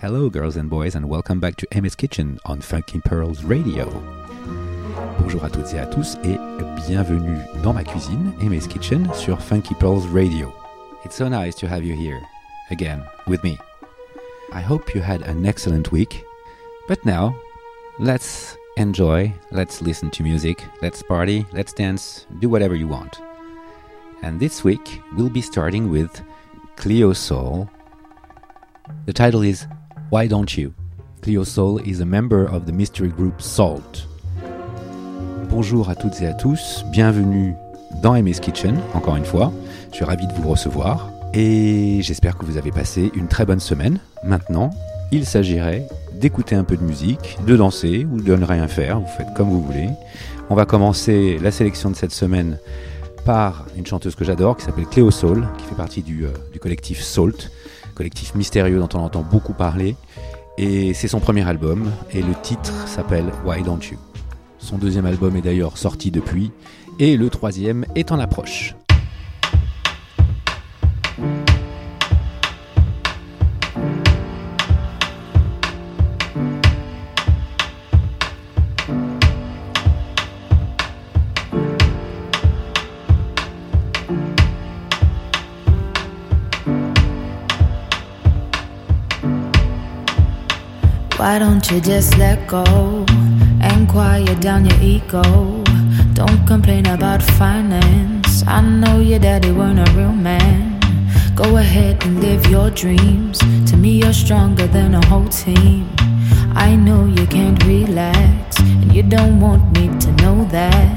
Hello, girls and boys, and welcome back to Aimé's Kitchen on Funky Pearls Radio. Bonjour à toutes et à tous, et bienvenue dans ma cuisine, Aimé's Kitchen, sur Funky Pearls Radio. It's so nice to have you here again with me. I hope you had an excellent week, but now let's enjoy, let's listen to music, let's party, let's dance, do whatever you want. And this week we'll be starting with Cleo Sol. The title is Why Don't You? Cleo Sol is a member of the mystery group SAULT. Bonjour à toutes et à tous, bienvenue dans Aimé's Kitchen, encore une fois. Je suis ravi de vous recevoir et j'espère que vous avez passé une très bonne semaine. Maintenant, il s'agirait d'écouter un peu de musique, de danser ou de ne rien faire, vous faites comme vous voulez. On va commencer la sélection de cette semaine par une chanteuse que j'adore qui s'appelle Cléo Soul, qui fait partie du, euh, du collectif Salt collectif mystérieux dont on entend beaucoup parler. Et c'est son premier album, et le titre s'appelle Why Don't You. Son deuxième album est d'ailleurs sorti depuis, et le troisième est en approche. Why don't you just let go and quiet down your ego? Don't complain about finance. I know your daddy weren't a real man. Go ahead and live your dreams. To me, you're stronger than a whole team. I know you can't relax, and you don't want me to know that.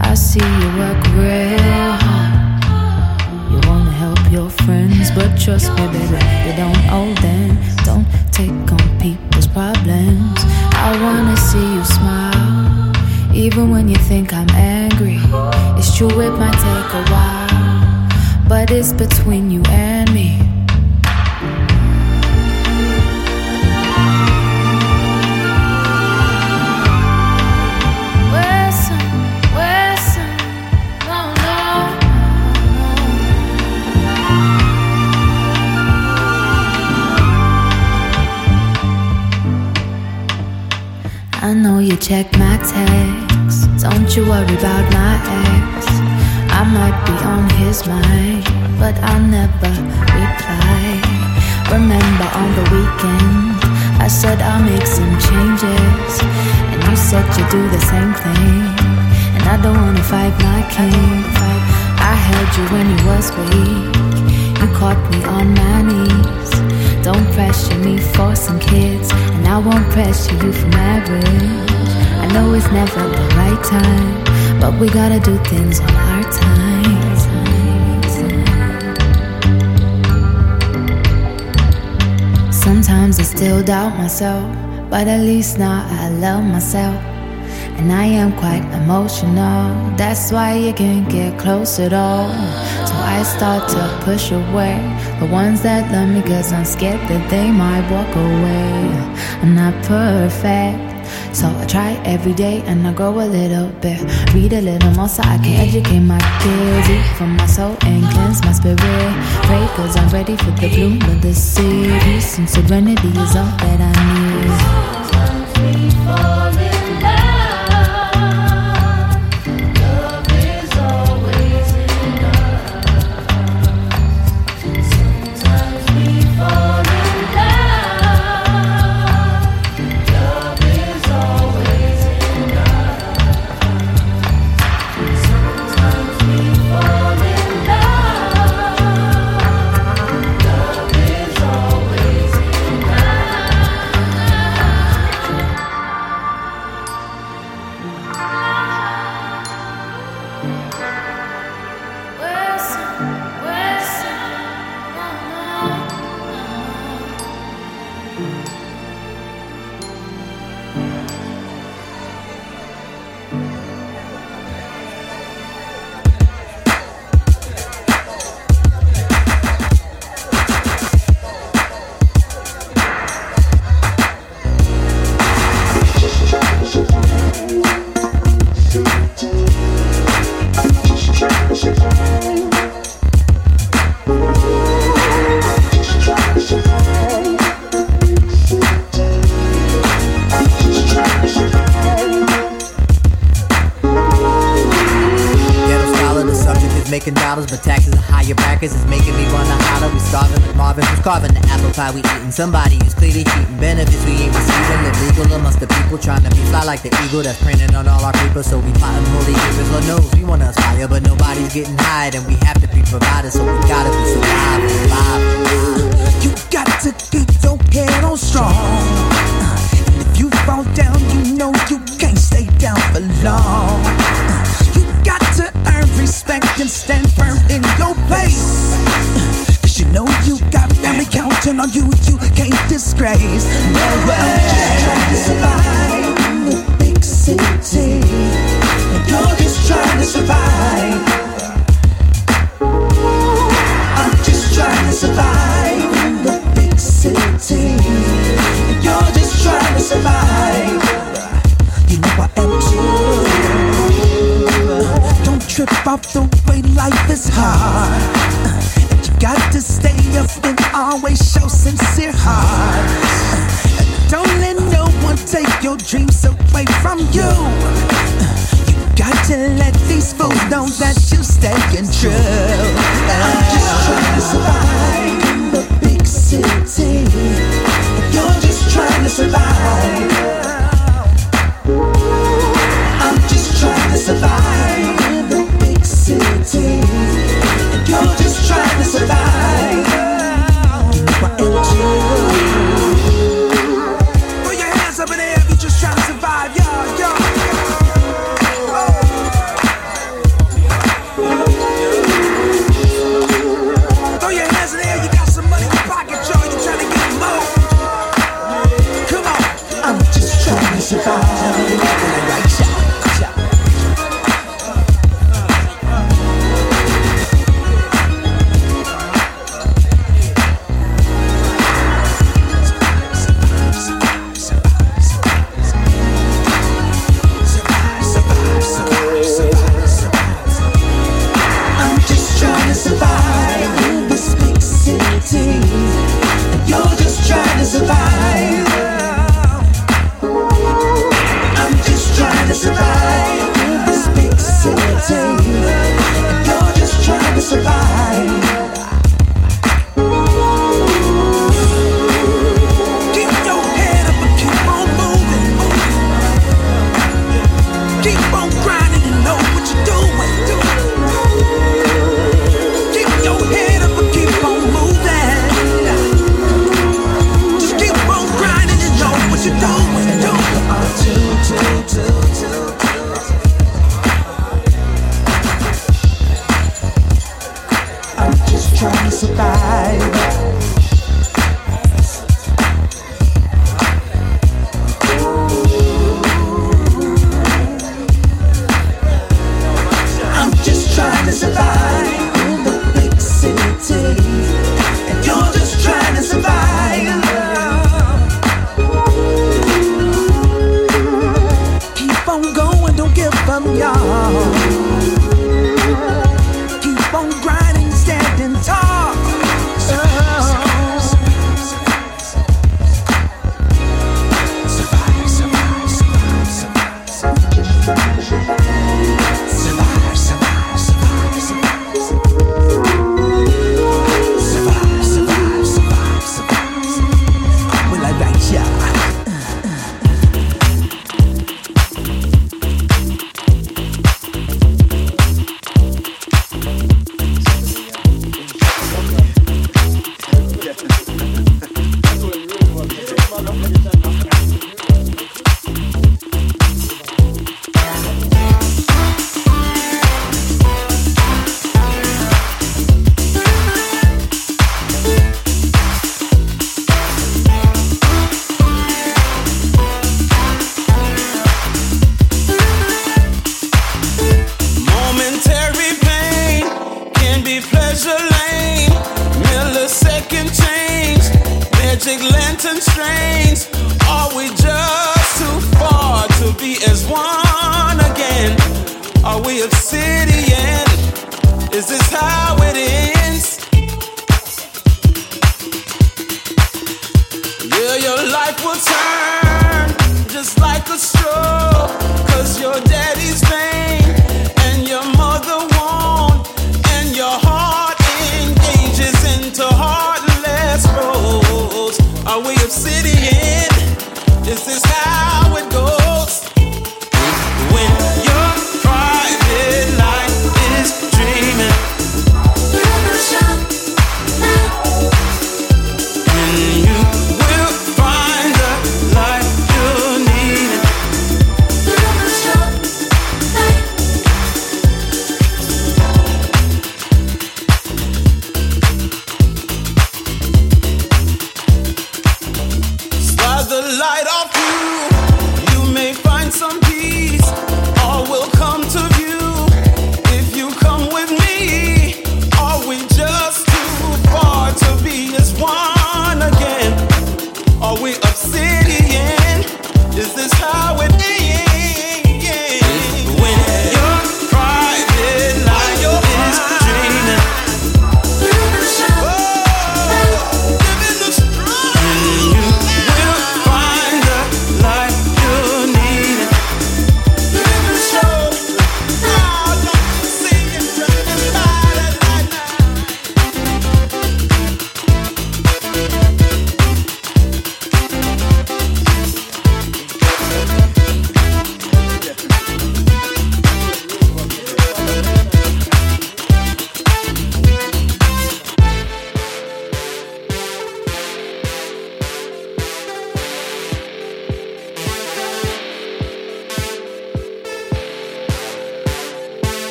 I see you work real hard. You wanna help your friends, but trust me, baby, you don't owe them. Don't take on people's problems. I wanna see you smile, even when you think I'm angry. It's true, it might take a while, but it's between you and me. I know you check my texts. Don't you worry about my ex. I might be on his mind, but I'll never reply. Remember on the weekend, I said I'll make some changes, and you said you'd do the same thing. And I don't wanna fight my king. I held you when you was weak. You caught me on my knees. Don't pressure me for some kids, and I won't pressure you for marriage. I know it's never the right time, but we gotta do things on our time. Sometimes I still doubt myself, but at least now I love myself. And I am quite emotional, that's why you can't get close at all. So I start to push away the ones that love me, cause I'm scared that they might walk away. I'm not perfect, so I try every day and I grow a little bit. Read a little more so I can educate my kids, eat from my soul and cleanse my spirit. Pray cause I'm ready for the bloom of the city. Some serenity is all that I need. Making me wanna holler. We starving with Marvin, who's carving the apple pie we eating. Somebody who's clearly cheating. Benefits we ain't receiving. Illegal amongst the people trying to be fly like the eagle that's printing on all our creepers. So we plotting holy creepers. Lord knows we wanna aspire, but nobody's getting hired, and we have to be provided. So we gotta be surviving. You got to keep your head on strong. And if you fall down, you know you can't stay down for long. Earn respect and stand firm in your place. Cause you know you got family counting on you, you can't disgrace. No way. Just trying to survive in the big city. And you're just trying to survive. I'm just trying to survive in the big city. And you're just trying to survive. You know I trip off the way life is hard. And you got to stay up and always show sincere heart. Don't let no one take your dreams away from you. You got to let these fools know that you staying true. I'm just trying to survive in the big city. You're just trying to survive. I'm just trying to survive just trying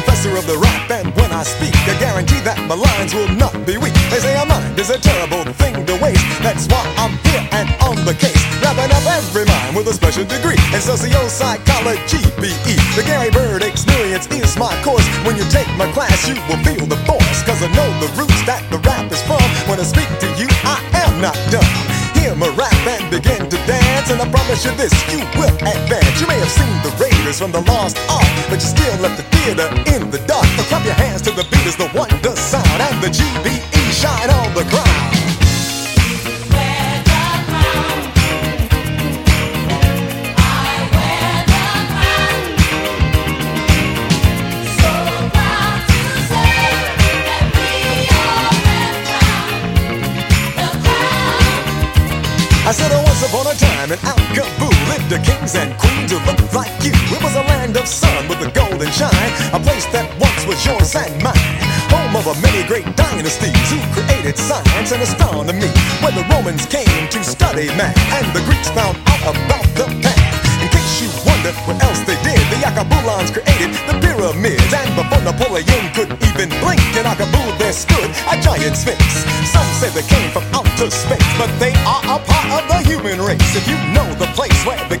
professor of the rap, and when I speak, I guarantee that my lines will not be weak. They say a mind is a terrible thing to waste. That's why I'm here and on the case, wrapping up every mind with a special degree in socio-psychology, BE. The Gary Byrd experience is my course. When you take my class, you will feel the force, cause I know the roots that the rap is from. When I speak to you, I am not dumb. Hear my rap and begin to dance, and I promise you this, you will advance. You may have seen the Raiders from the Lost art, but you still left the theater in the dark. But clap your hands to the beat as the wonder sound, and the GBE shine on the crowd. I said once upon a time in Al lived the kings and queens like you. It was a land of sun with a golden shine, a place that once was yours and mine. Home of a many great dynasties who created science and astronomy. When the Romans came to study math and the Greeks found out about the past. In case you wonder what else they did, the Yakabulans created the pyramids. And before Napoleon could even blink, in Akabul there stood a giant sphinx. Some say they came from outer space, but they are a part of the human race. If you know the place where they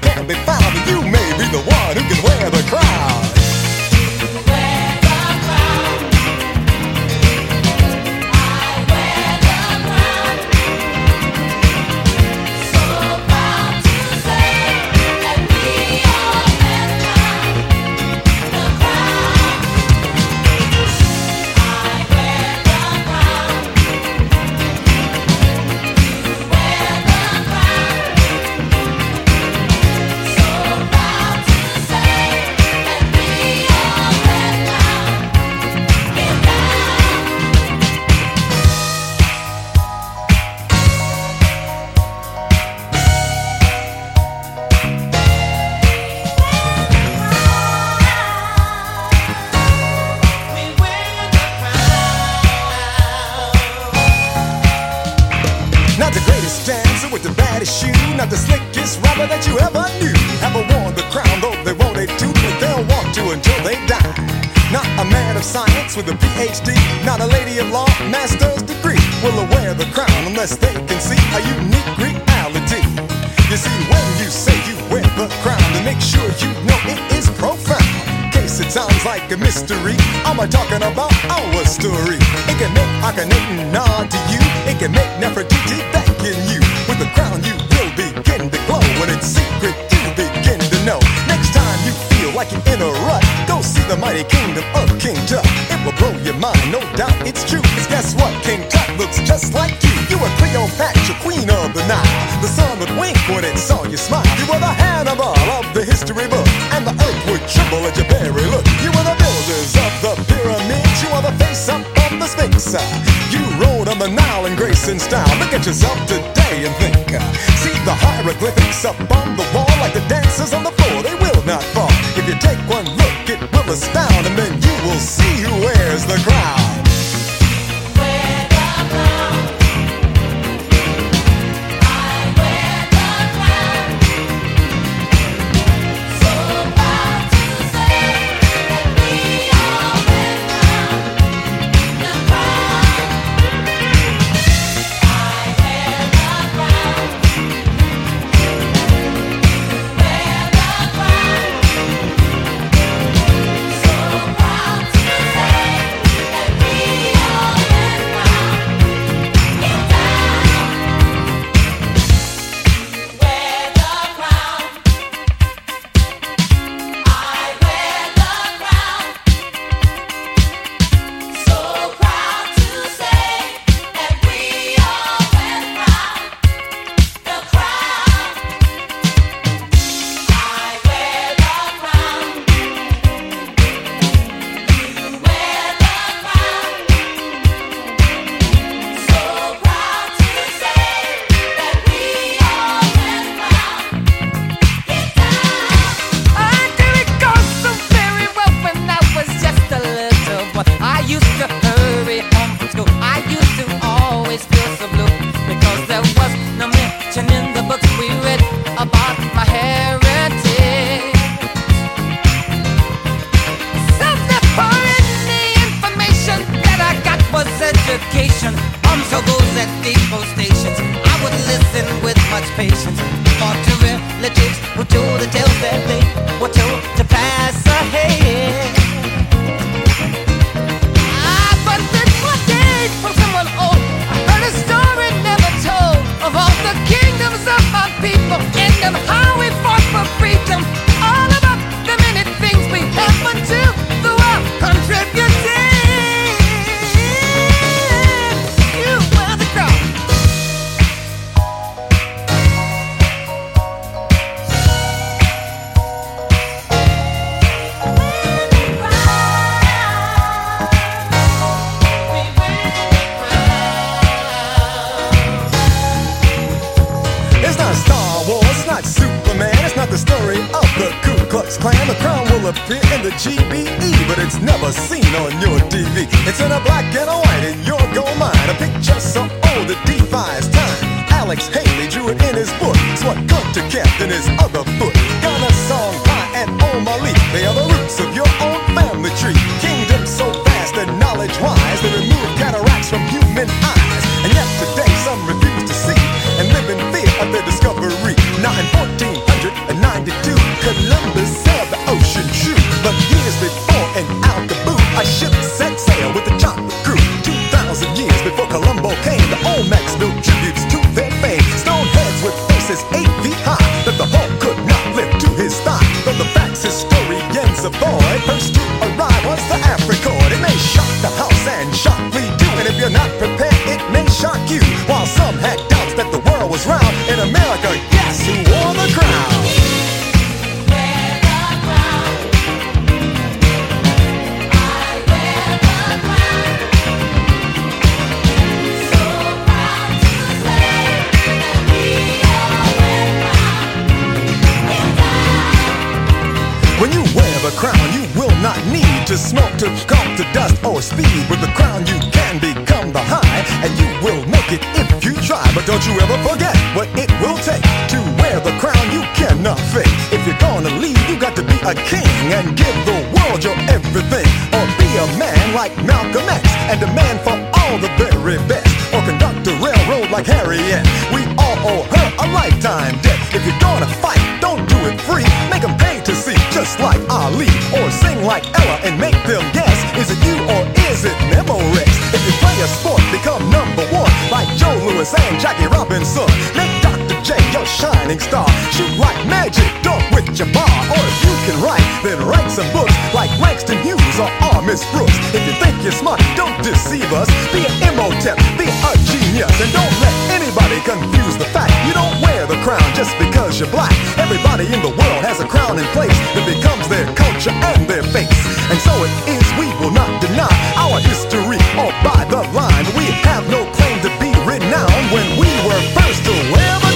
you try. But don't you ever forget what it will take to wear the crown. You cannot fake. If you're gonna lead, you got to be a king and give the world your everything, or be a man like Malcolm X and demand for all the very best, or conduct a railroad like Harriet. We all owe her a lifetime debt. If you're gonna fight, don't do it free. Make 'em pay to see, just like Ali. Or sing like Ella and make them guess. Is it you or is it Memorex? If you play a sport, become number one. Like Joe Louis and Jackie Robinson. Make Dr. J your shining star. Shoot like magic, dunk with Jabbar. Or if you can write, then write some books like Langston Hughes or R. Miss Brooks. If you think you're smart, don't deceive us. Be an Imhotep, be a And don't let anybody confuse the fact you don't wear the crown just because you're black. Everybody in the world has a crown in place that becomes their culture and their face. And so it is, we will not deny our history or by the line. We have no claim to be renowned when we were first to wear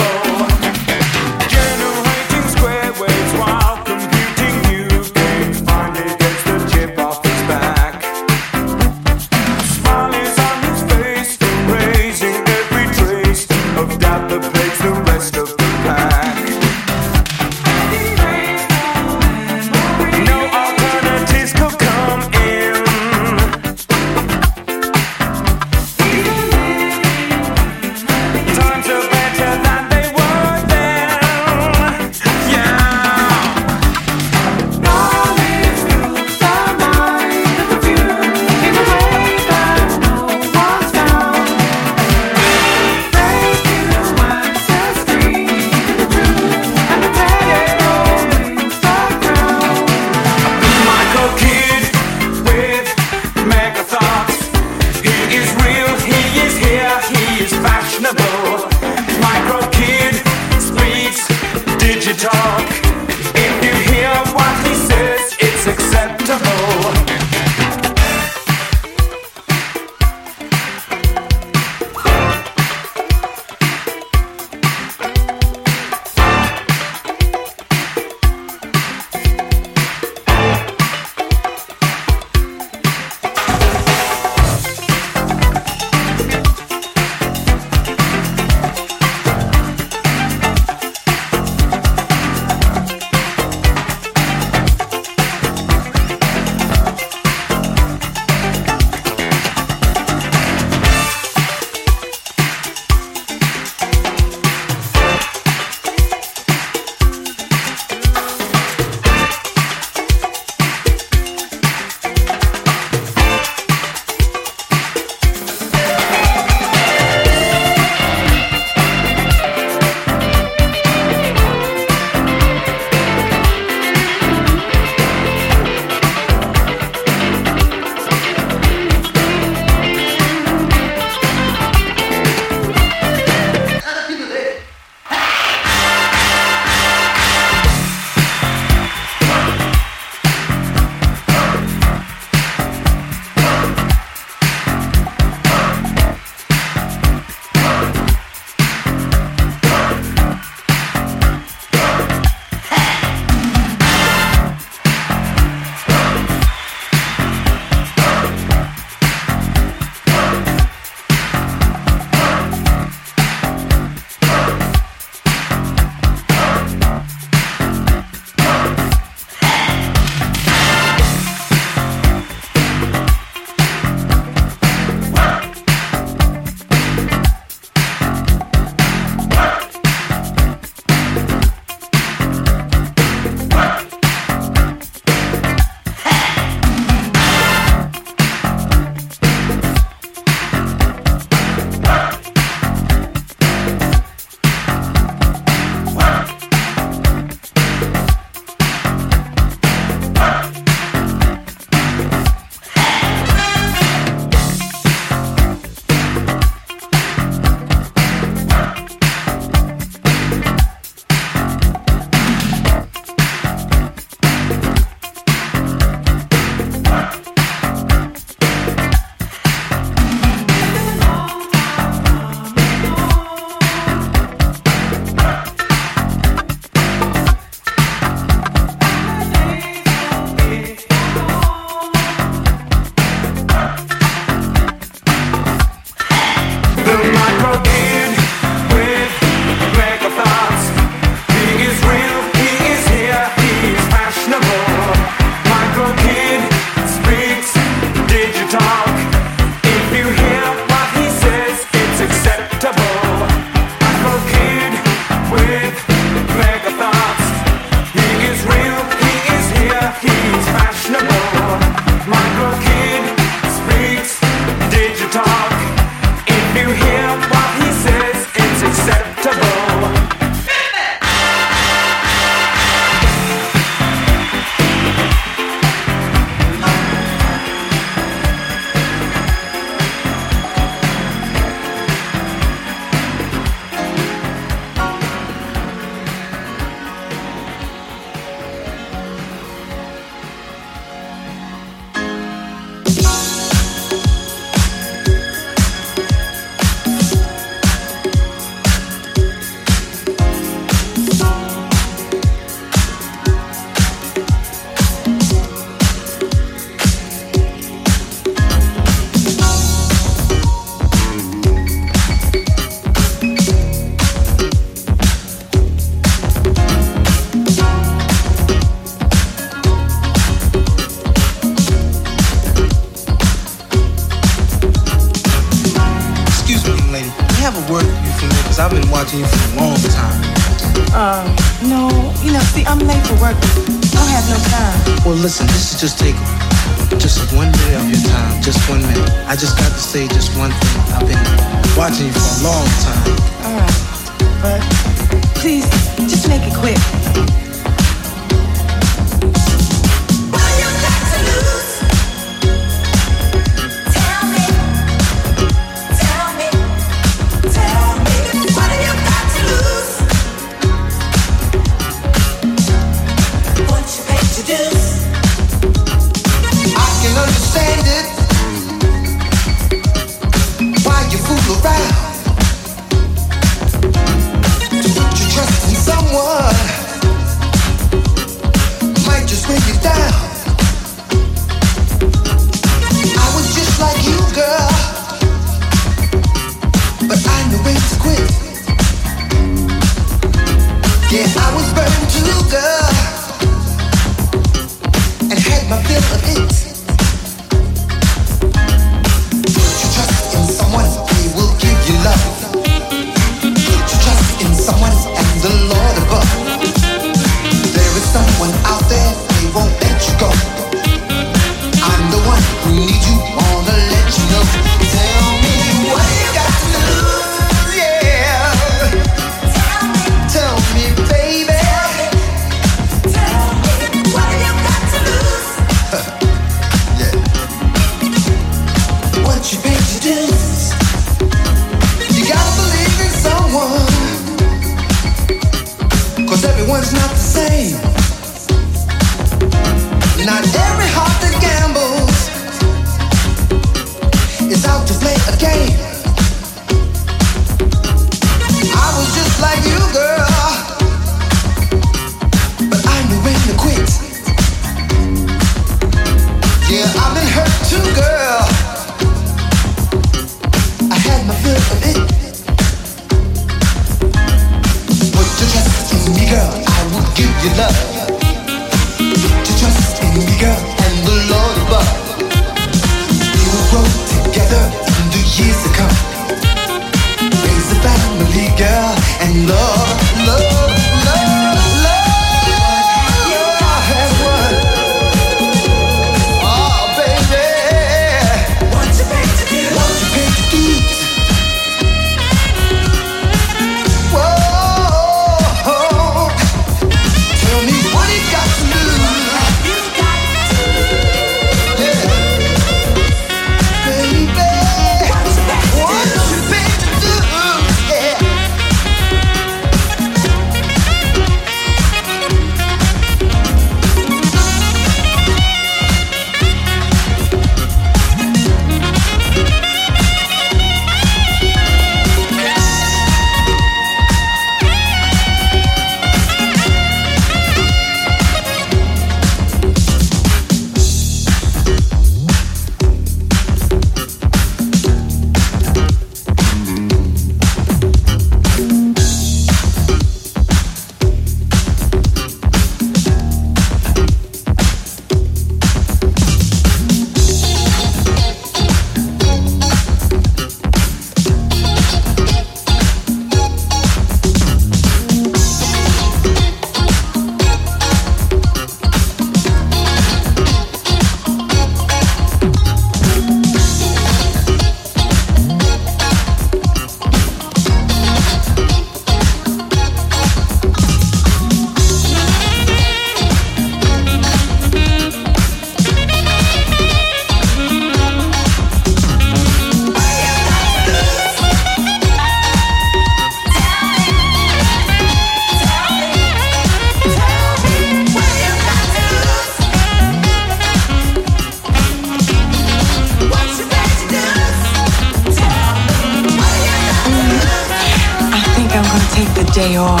day off.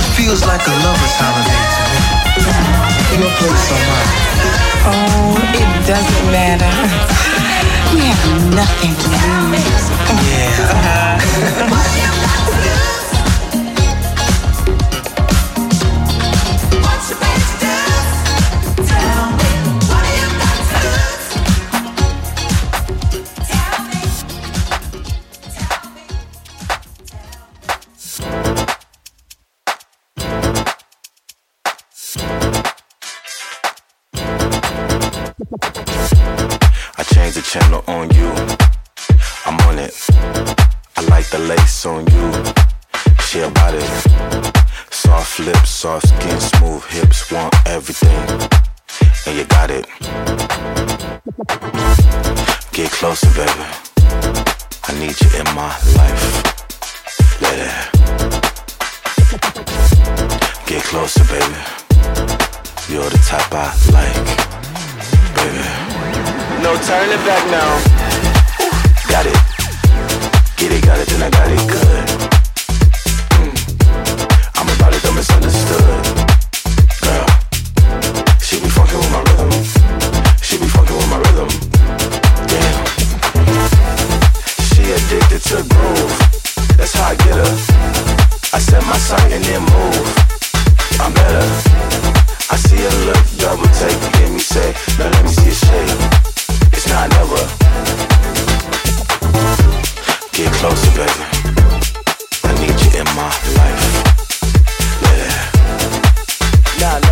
It feels like a lover's holiday to me. Your place or mine? Oh, it doesn't matter. We have nothing to lose. Yeah.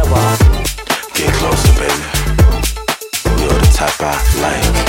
Get closer, baby. You're the type I like.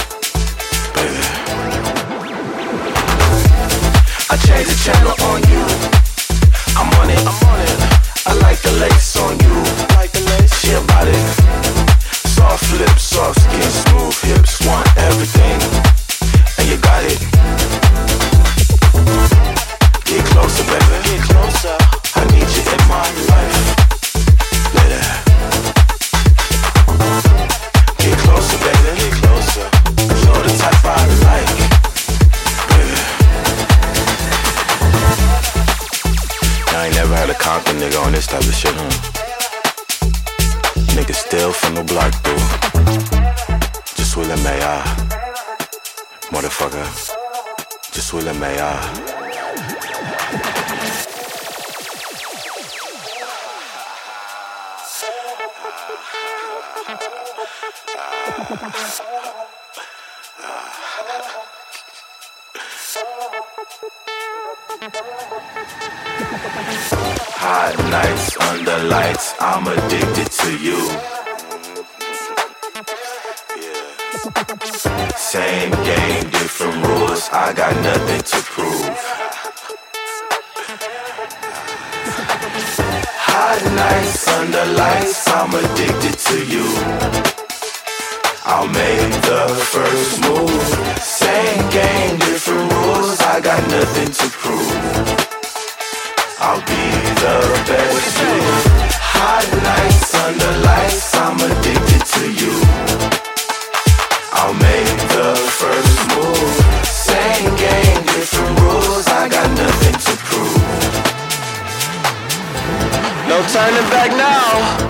turning back now.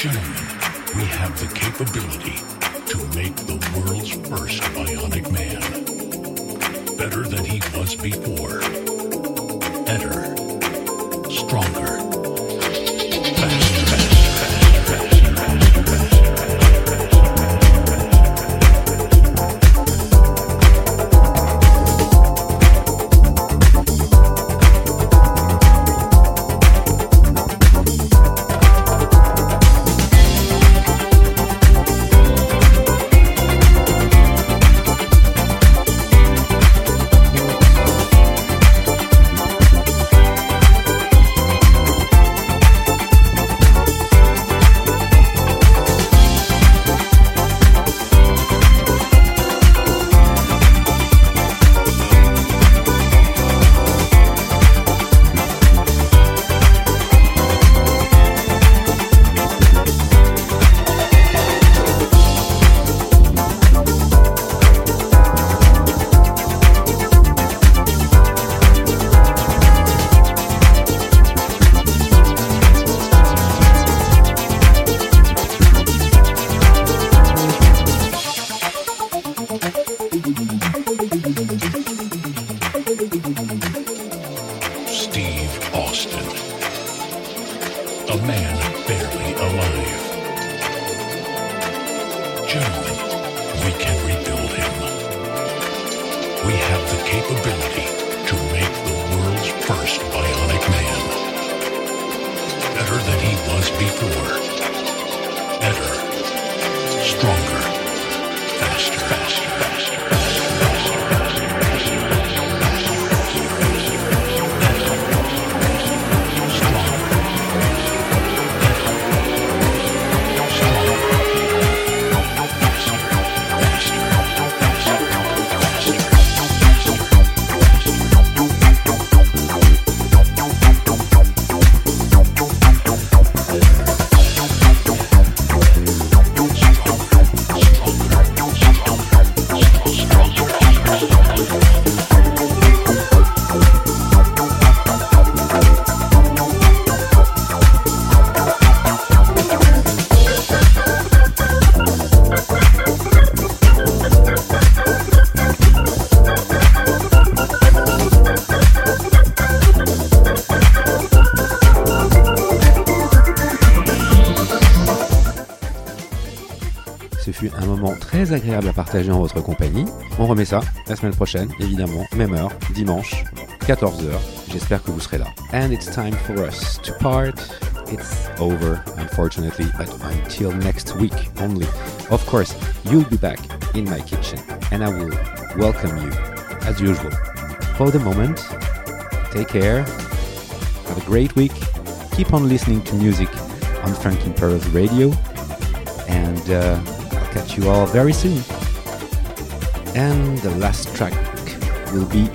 Gentlemen, we have the capability to make the world's first bionic man. Better than he was before. Better. Stronger. Faster. Agréable à partager en votre compagnie. On remet ça la semaine prochaine, évidemment, même heure, dimanche, 14h. J'espère que vous serez là. And it's time for us to part. It's over, unfortunately, but until next week only. Of course, you'll be back in my kitchen, and I will welcome you as usual. For the moment, take care. Have a great week. Keep on listening to music on Frankie Pearls Radio, and uh, you all very soon. And the last track will be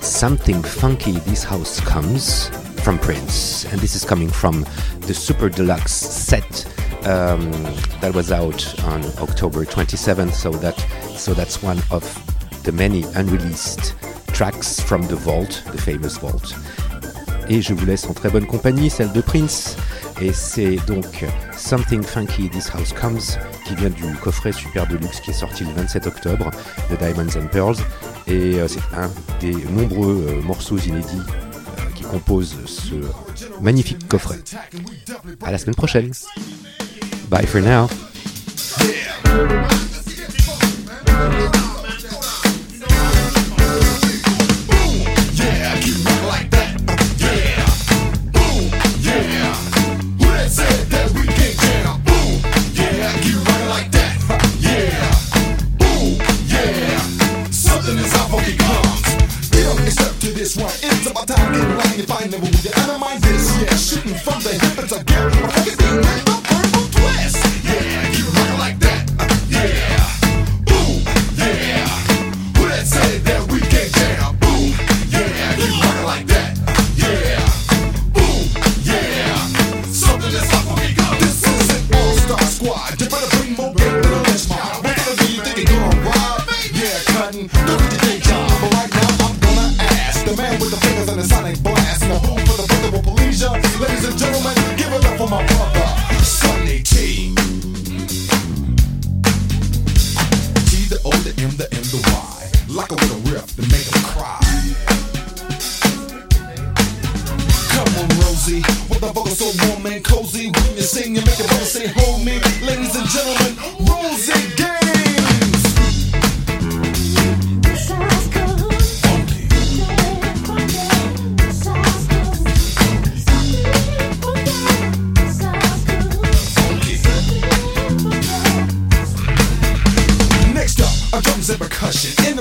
Something Funky This House Comes from Prince. And this is coming from the Super Deluxe set um, that was out on October 27th. So that so that's one of the many unreleased tracks from the Vault, the famous Vault. Et je vous laisse en très bonne compagnie, celle de Prince. Et c'est donc Something Funky This House Comes qui vient du coffret Super Deluxe qui est sorti le 27 octobre de Diamonds and Pearls. Et euh, c'est un des nombreux euh, morceaux inédits euh, qui composent ce magnifique coffret. À la semaine prochaine. Bye for now. From the hip, it's a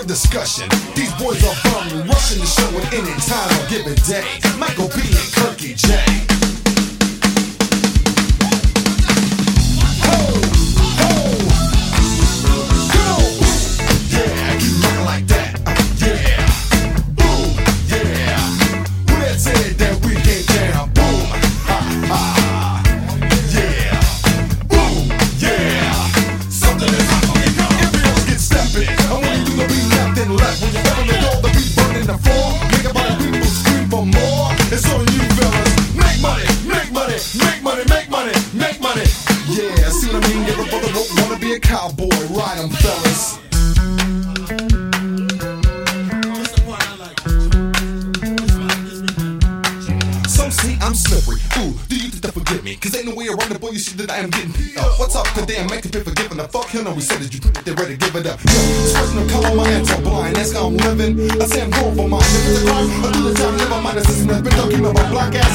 discussion. These boys are bum, rushing the show at any time given day. Michael B and Kirky J. don't